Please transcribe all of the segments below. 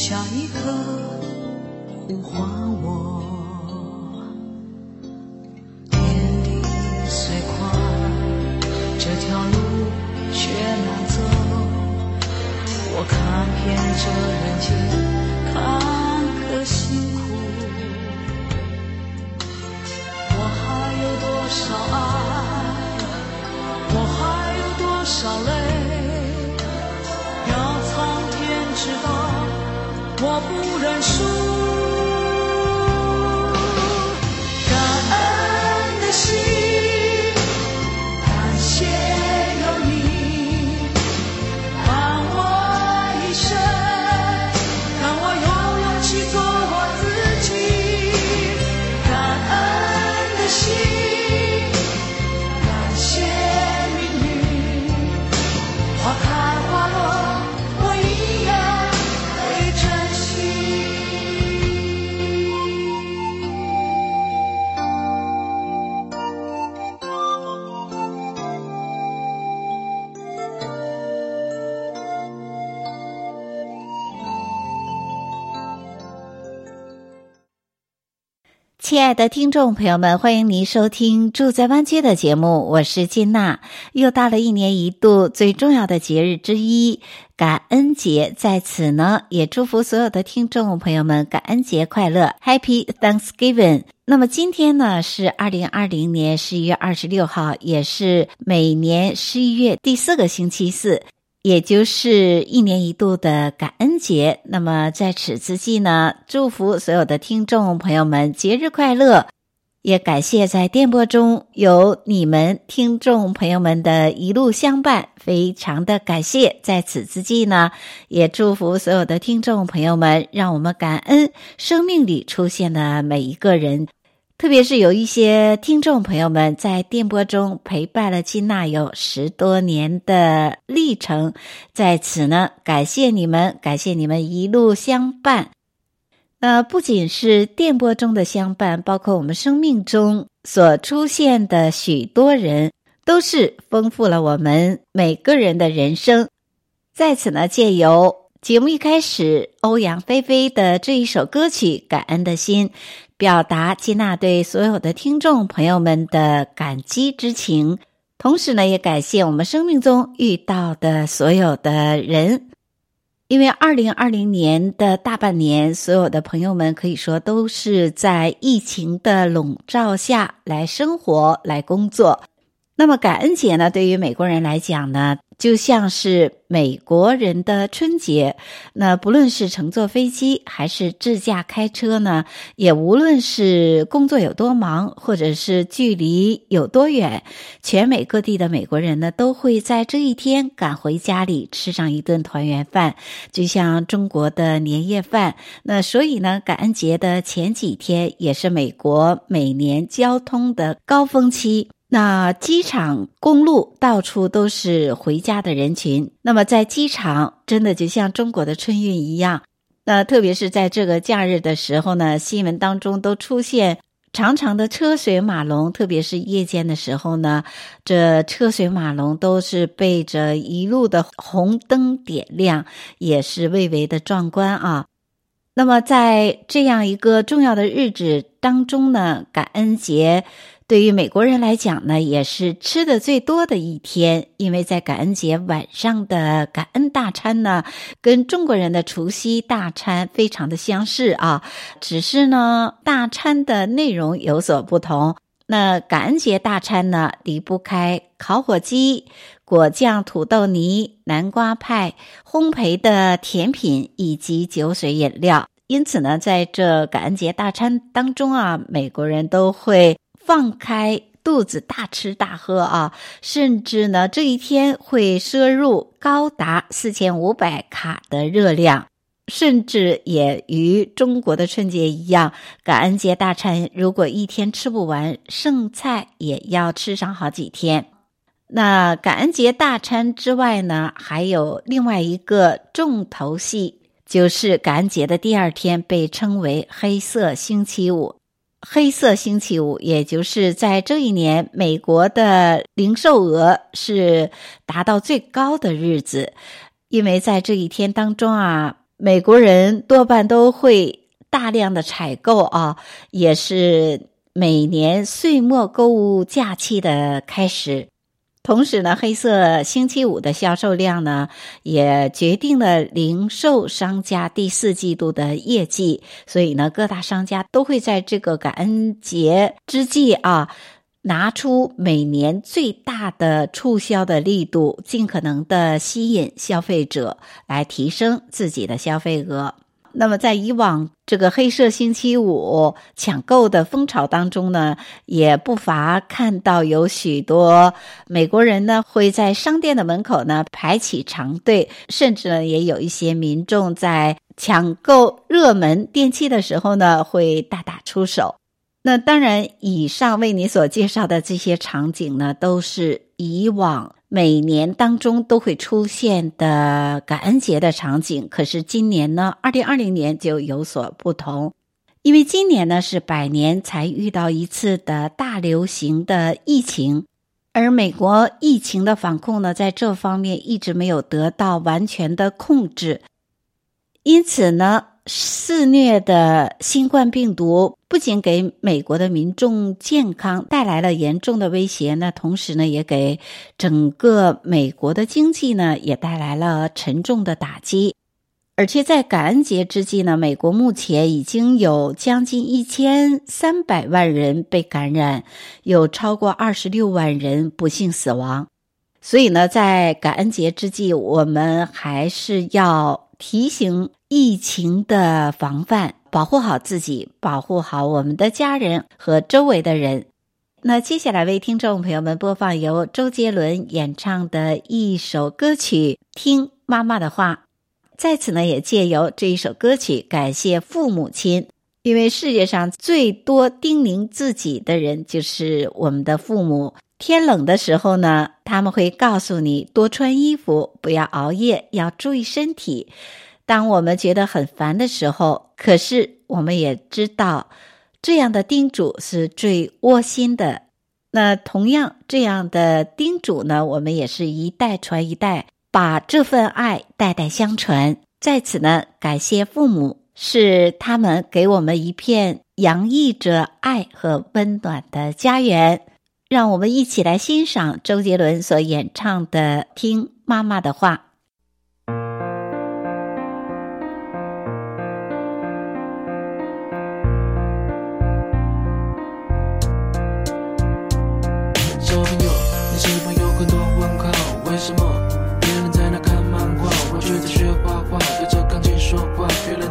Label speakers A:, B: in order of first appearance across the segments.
A: 下一刻呼唤我？
B: 亲爱的听众朋友们，欢迎您收听《住在湾区》的节目，我是金娜。又到了一年一度最重要的节日之一——感恩节，在此呢，也祝福所有的听众朋友们感恩节快乐，Happy Thanksgiving。那么今天呢，是二零二零年十一月二十六号，也是每年十一月第四个星期四。也就是一年一度的感恩节，那么在此之际呢，祝福所有的听众朋友们节日快乐，也感谢在电波中有你们听众朋友们的一路相伴，非常的感谢。在此之际呢，也祝福所有的听众朋友们，让我们感恩生命里出现的每一个人。特别是有一些听众朋友们在电波中陪伴了金娜有十多年的历程，在此呢，感谢你们，感谢你们一路相伴。那不仅是电波中的相伴，包括我们生命中所出现的许多人，都是丰富了我们每个人的人生。在此呢，借由节目一开始，欧阳菲菲的这一首歌曲《感恩的心》。表达金娜对所有的听众朋友们的感激之情，同时呢，也感谢我们生命中遇到的所有的人，因为二零二零年的大半年，所有的朋友们可以说都是在疫情的笼罩下来生活、来工作。那么感恩节呢，对于美国人来讲呢，就像是美国人的春节，那不论是乘坐飞机还是自驾开车呢，也无论是工作有多忙，或者是距离有多远，全美各地的美国人呢，都会在这一天赶回家里吃上一顿团圆饭，就像中国的年夜饭。那所以呢，感恩节的前几天也是美国每年交通的高峰期。那机场、公路到处都是回家的人群。那么在机场，真的就像中国的春运一样。那特别是在这个假日的时候呢，新闻当中都出现长长的车水马龙。特别是夜间的时候呢，这车水马龙都是被着一路的红灯点亮，也是蔚为的壮观啊。那么在这样一个重要的日子当中呢，感恩节。对于美国人来讲呢，也是吃的最多的一天，因为在感恩节晚上的感恩大餐呢，跟中国人的除夕大餐非常的相似啊，只是呢，大餐的内容有所不同。那感恩节大餐呢，离不开烤火鸡、果酱土豆泥、南瓜派、烘焙的甜品以及酒水饮料。因此呢，在这感恩节大餐当中啊，美国人都会放开肚子大吃大喝啊，甚至呢，这一天会摄入高达四千五百卡的热量。甚至也与中国的春节一样，感恩节大餐如果一天吃不完，剩菜也要吃上好几天。那感恩节大餐之外呢，还有另外一个重头戏，就是感恩节的第二天被称为黑色星期五。黑色星期五，也就是在这一年美国的零售额是达到最高的日子，因为在这一天当中啊。美国人多半都会大量的采购啊，也是每年岁末购物假期的开始。同时呢，黑色星期五的销售量呢，也决定了零售商家第四季度的业绩。所以呢，各大商家都会在这个感恩节之际啊。拿出每年最大的促销的力度，尽可能的吸引消费者来提升自己的消费额。那么，在以往这个黑色星期五抢购的风潮当中呢，也不乏看到有许多美国人呢会在商店的门口呢排起长队，甚至呢也有一些民众在抢购热门电器的时候呢会大打出手。那当然，以上为你所介绍的这些场景呢，都是以往每年当中都会出现的感恩节的场景。可是今年呢，二零二零年就有所不同，因为今年呢是百年才遇到一次的大流行的疫情，而美国疫情的防控呢，在这方面一直没有得到完全的控制，因此呢。肆虐的新冠病毒不仅给美国的民众健康带来了严重的威胁，那同时呢，也给整个美国的经济呢，也带来了沉重的打击。而且在感恩节之际呢，美国目前已经有将近一千三百万人被感染，有超过二十六万人不幸死亡。所以呢，在感恩节之际，我们还是要提醒。疫情的防范，保护好自己，保护好我们的家人和周围的人。那接下来为听众朋友们播放由周杰伦演唱的一首歌曲《听妈妈的话》。在此呢，也借由这一首歌曲感谢父母亲，因为世界上最多叮咛自己的人就是我们的父母。天冷的时候呢，他们会告诉你多穿衣服，不要熬夜，要注意身体。当我们觉得很烦的时候，可是我们也知道，这样的叮嘱是最窝心的。那同样这样的叮嘱呢，我们也是一代传一代，把这份爱代代相传。在此呢，感谢父母，是他们给我们一片洋溢着爱和温暖的家园。让我们一起来欣赏周杰伦所演唱的《听妈妈的话》。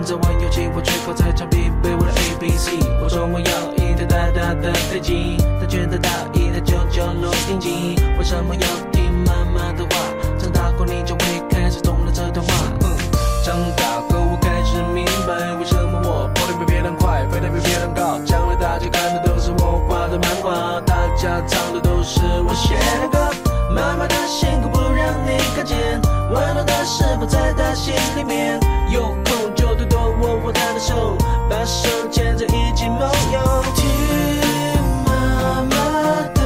C: 在玩游戏，我却靠在墙壁背我的 A B C。我说我要。大大的飞机，他觉得大一的舅舅罗定机，为什么要听妈妈的话？长大后你就会开始懂了这段话。长大后我开始明白，为什么我跑得比别人快，飞得比别人高，将来大家看的都是我画的漫画，大家唱的都是我写的。妈妈的辛苦不让你看见，温暖的食谱在她心里面。有空就多多握握她的手，把手牵着一起梦游。听妈妈的。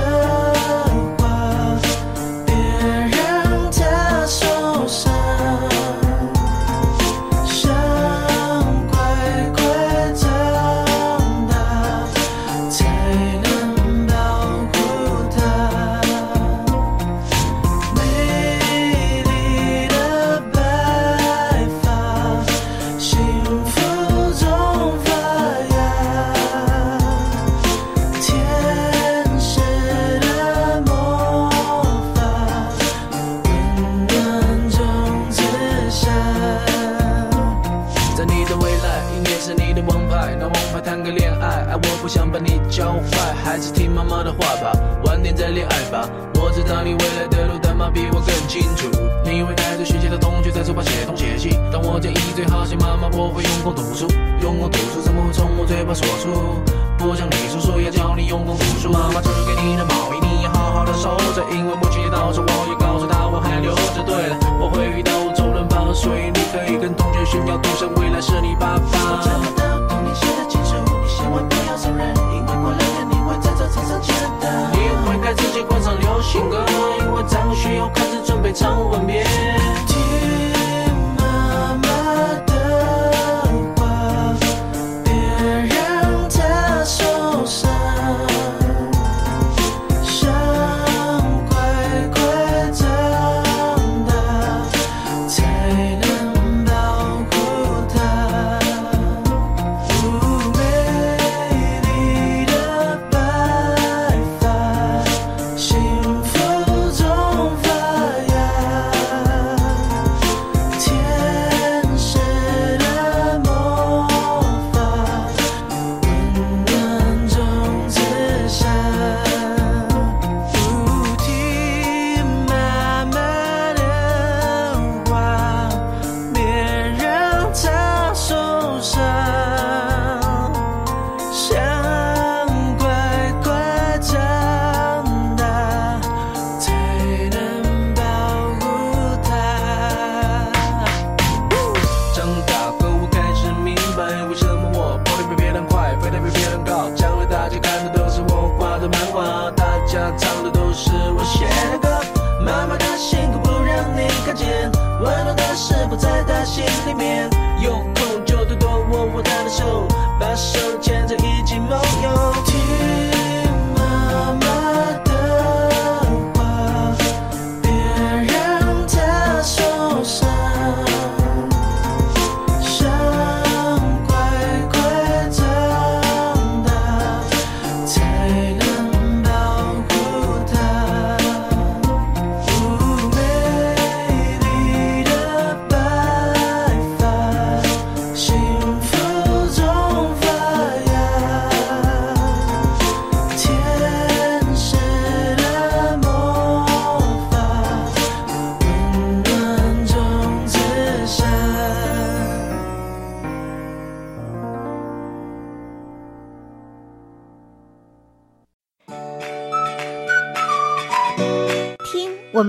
C: 情歌，因为张学友开始准备唱吻别。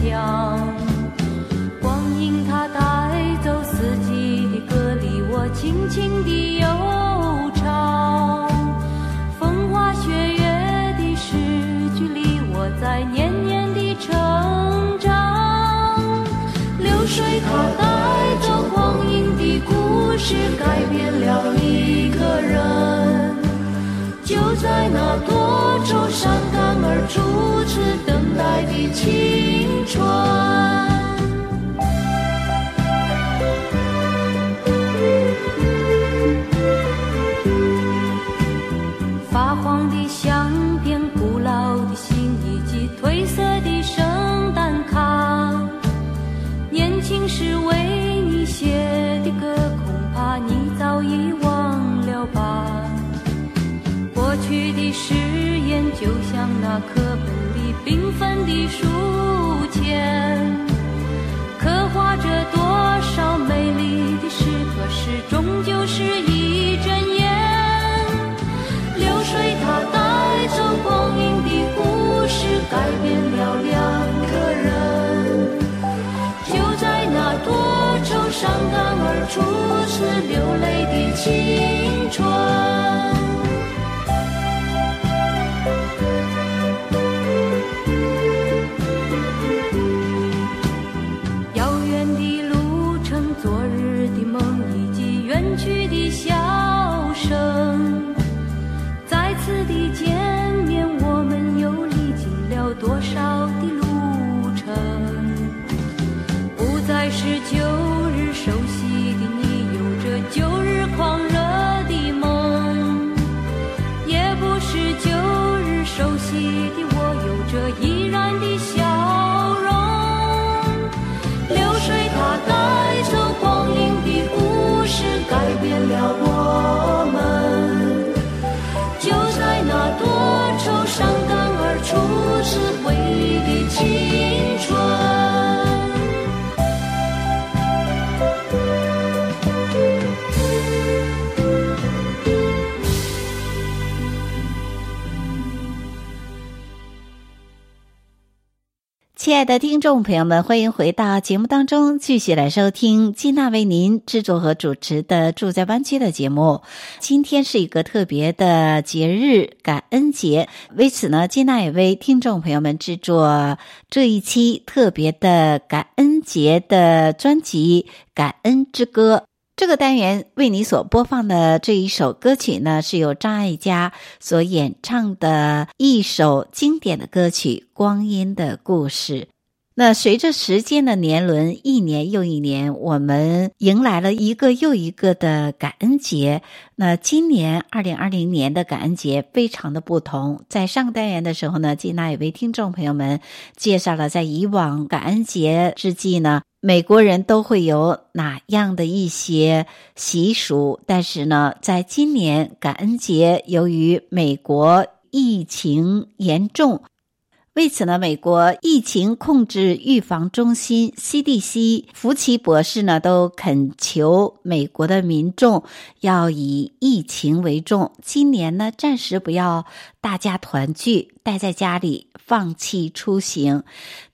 C: 乡，光阴它带走四季
D: 的歌里，我轻轻的悠唱。风花雪月的诗句里，我在年年的成长。流水它带走光阴的故事，改变了一个人。在那多愁善感而
E: 初次等待的青春。
F: 的誓言，就像那课本里缤纷的书签，刻画着多少美丽的诗，可是终究是一阵烟。流水它带走光阴的故事，改变了两个人。就在那多愁善感而初次流泪的青
B: 春。亲爱的听众朋友们，欢迎回到节目当中，继续来收听金娜为您制作和主持的《住在湾区》的节目。今天是一个特别的节日——感恩节，为此呢，金娜也为听众朋友们制作这一期特别的感恩节的专辑《感恩之歌》。这个单元为你所播放的这一首歌曲呢，是由张艾嘉所演唱的一首经典的歌曲《光阴的故事》。那随着时间的年轮，一年又一年，我们迎来了一个又一个的感恩节。那今年二零二零年的感恩节非常的不同。在上个单元的时候呢，金娜也为听众朋友们介绍了在以往感恩节之际呢。美国人都会有哪样的一些习俗？但是呢，在今年感恩节，由于美国疫情严重，为此呢，美国疫情控制预防中心 CDC 福奇博士呢都恳求美国的民众要以疫情为重，今年呢暂时不要大家团聚，待在家里，放弃出行。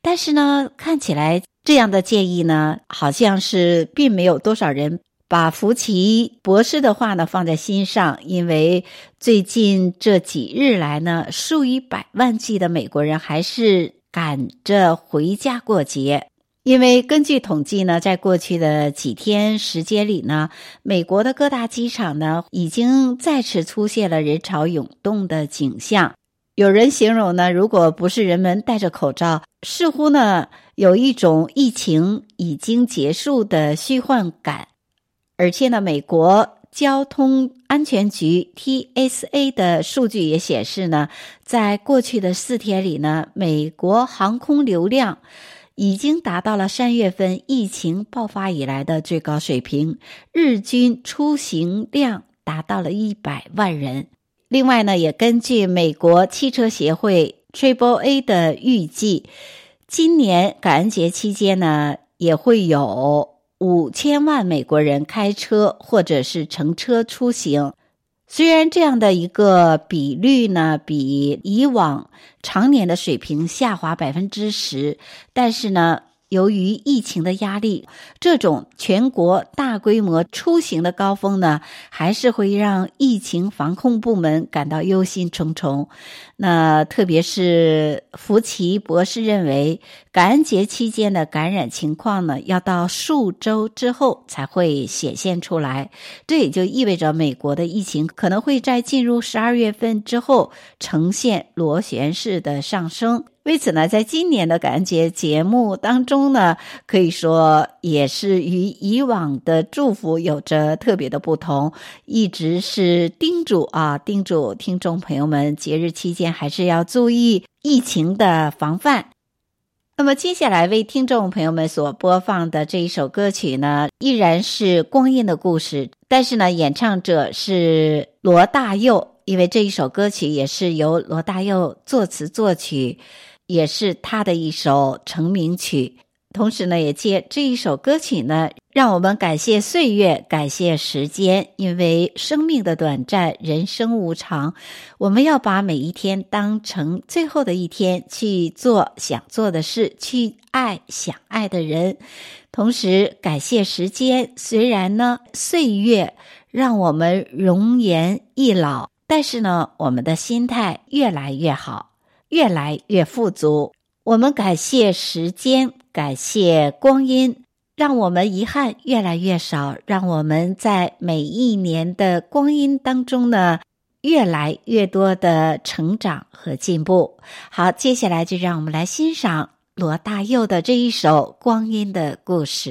B: 但是呢，看起来。这样的建议呢，好像是并没有多少人把福奇博士的话呢放在心上，因为最近这几日来呢，数以百万计的美国人还是赶着回家过节。因为根据统计呢，在过去的几天时间里呢，美国的各大机场呢，已经再次出现了人潮涌动的景象。有人形容呢，如果不是人们戴着口罩，似乎呢有一种疫情已经结束的虚幻感。而且呢，美国交通安全局 TSA 的数据也显示呢，在过去的四天里呢，美国航空流量已经达到了三月份疫情爆发以来的最高水平，日均出行量达到了一百万人。另外呢，也根据美国汽车协会 Triple A 的预计，今年感恩节期间呢，也会有五千万美国人开车或者是乘车出行。虽然这样的一个比率呢，比以往常年的水平下滑百分之十，但是呢。由于疫情的压力，这种全国大规模出行的高峰呢，还是会让疫情防控部门感到忧心忡忡。那特别是福奇博士认为，感恩节期间的感染情况呢，要到数周之后才会显现出来。这也就意味着美国的疫情可能会在进入十二月份之后呈现螺旋式的上升。为此呢，在今年的感恩节节目当中呢，可以说也是与以往的祝福有着特别的不同，一直是叮嘱啊，叮嘱听众朋友们，节日期间还是要注意疫情的防范。那么接下来为听众朋友们所播放的这一首歌曲呢，依然是《光阴的故事》，但是呢，演唱者是罗大佑，因为这一首歌曲也是由罗大佑作词作曲。也是他的一首成名曲，同时呢，也借这一首歌曲呢，让我们感谢岁月，感谢时间，因为生命的短暂，人生无常，我们要把每一天当成最后的一天，去做想做的事，去爱想爱的人，同时感谢时间。虽然呢，岁月让我们容颜易老，但是呢，我们的心态越来越好。越来越富足，我们感谢时间，感谢光阴，让我们遗憾越来越少，让我们在每一年的光阴当中呢，
G: 越来越多的成长和进步。好，接下来就让我们来欣赏罗大佑的这一首《光阴的故事》。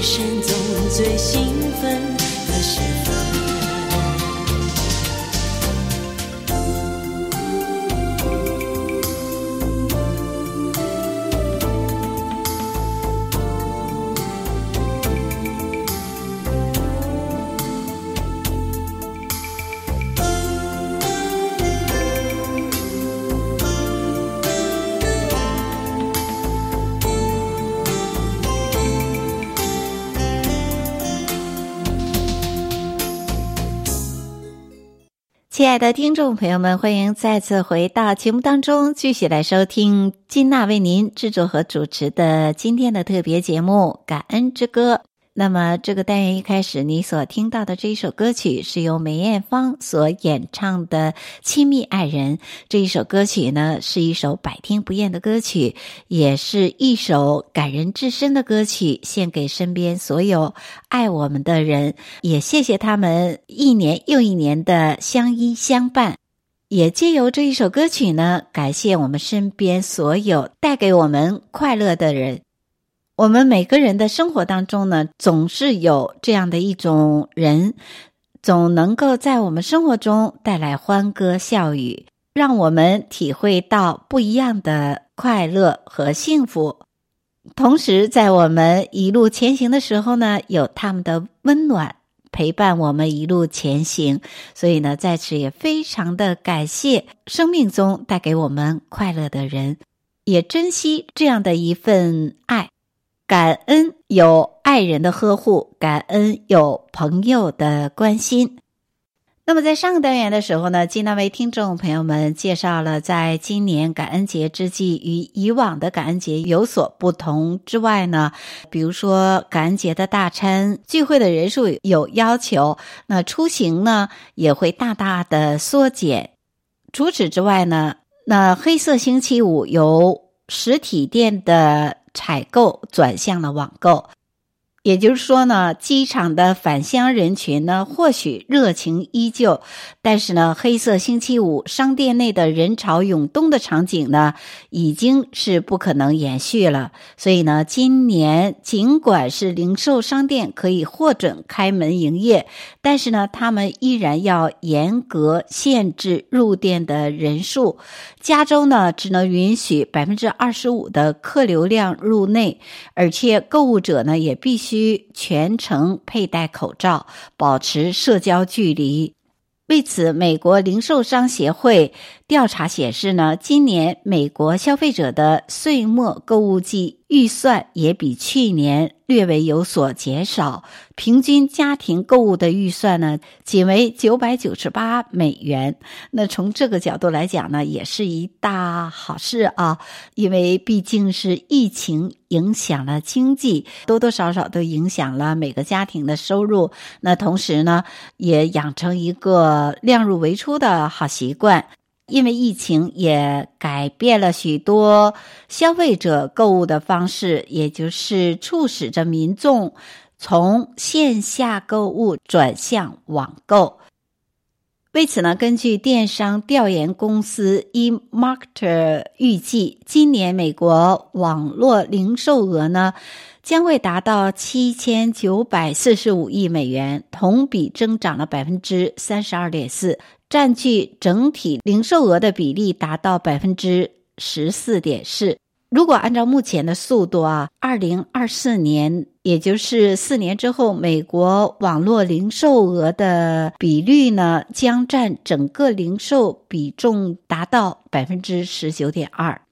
G: 一生中最兴奋的时候。亲爱的听众朋友们，欢迎再次回到节目当中，继续来收听金娜为您制作和主持的今天的特别节目《感恩之歌》。
B: 那么，这个单元一开始你所听到的这一首歌曲是由梅艳芳所演唱的《亲密爱人》。这一首歌曲呢，是一首百听不厌的歌曲，也是一首感人至深的歌曲，献给身边所有爱我们的人。也谢谢他们一年又一年的相依相伴。也借由这一首歌曲呢，感谢我们身边所有带给我们快乐的人。我们每个人的生活当中呢，总是有这样的一种人，总能够在我们生活中带来欢歌笑语，让我们体会到不一样的快乐和幸福。同时，在我们一路前行的时候呢，有他们的温暖陪伴我们一路前行。所以呢，在此也非常的感谢生命中带给我们快乐的人，也珍惜这样的一份爱。感恩有爱人的呵护，感恩有朋友的关心。那么，在上个单元的时候呢，金娜为听众朋友们介绍了，在今年感恩节之际，与以往的感恩节有所不同之外呢，比如说感恩节的大餐聚会的人数有要求，那出行呢也会大大的缩减。除此之外呢，那黑色星期五由实体店的采购转向了网购。也就是说呢，机场的返乡人群呢，或许热情依旧，但是呢，黑色星期五商店内的人潮涌动的场景呢，已经是不可能延续了。所以呢，今年尽管是零售商店可以获准开门营业，但是呢，他们依然要严格限制入店的人数。加州呢，只能允许百分之二十五的客流量入内，而且购物者呢，也必须。全程佩戴口罩，保持社交距离。为此，美国零售商协会调查显示呢，今年美国消费者的岁末购物季预算也比去年略微有所减少。平均家庭购物的预算呢，仅为九百九十八美元。那从这个角度来讲呢，也是一大好事啊，因为毕竟是疫情影响了经济，多多少少都影响了每个家庭的收入。那同时呢，也养成一个量入为出的好习惯。因为疫情也改变了许多消费者购物的方式，也就是促使着民众。从线下购物转向网购，为此呢，根据电商调研公司 eMarketer 预计，今年美国网络零售额呢将会达到七千九百四十五亿美元，同比增长了百分之三十二点四，占据整体零售额的比例达到百分之十四点四。如果按照目前的速度啊，二零二四年，也就是四年之后，美国网络零售额的比率呢，将占整个零售比重达到百分之十九点二。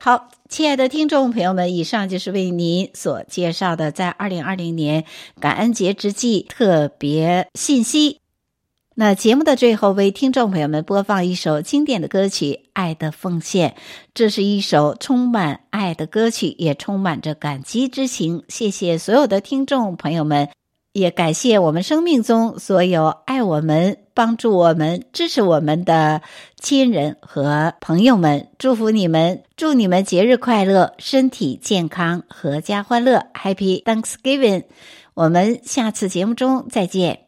B: 好，亲爱的听众朋友们，以上就是为您所介绍的在二零二零年感恩节之际特别信息。那节目的最后，为听众朋友们播放一首经典的歌曲《爱的奉献》。这是一首充满爱的歌曲，也充满着感激之情。谢谢所有的听众朋友们，也感谢我们生命中所有爱我们、帮助我们、支持我们的亲人和朋友们。祝福你们，祝你们节日快乐，身体健康，阖家欢乐。Happy Thanksgiving！我们下次节目中再
H: 见。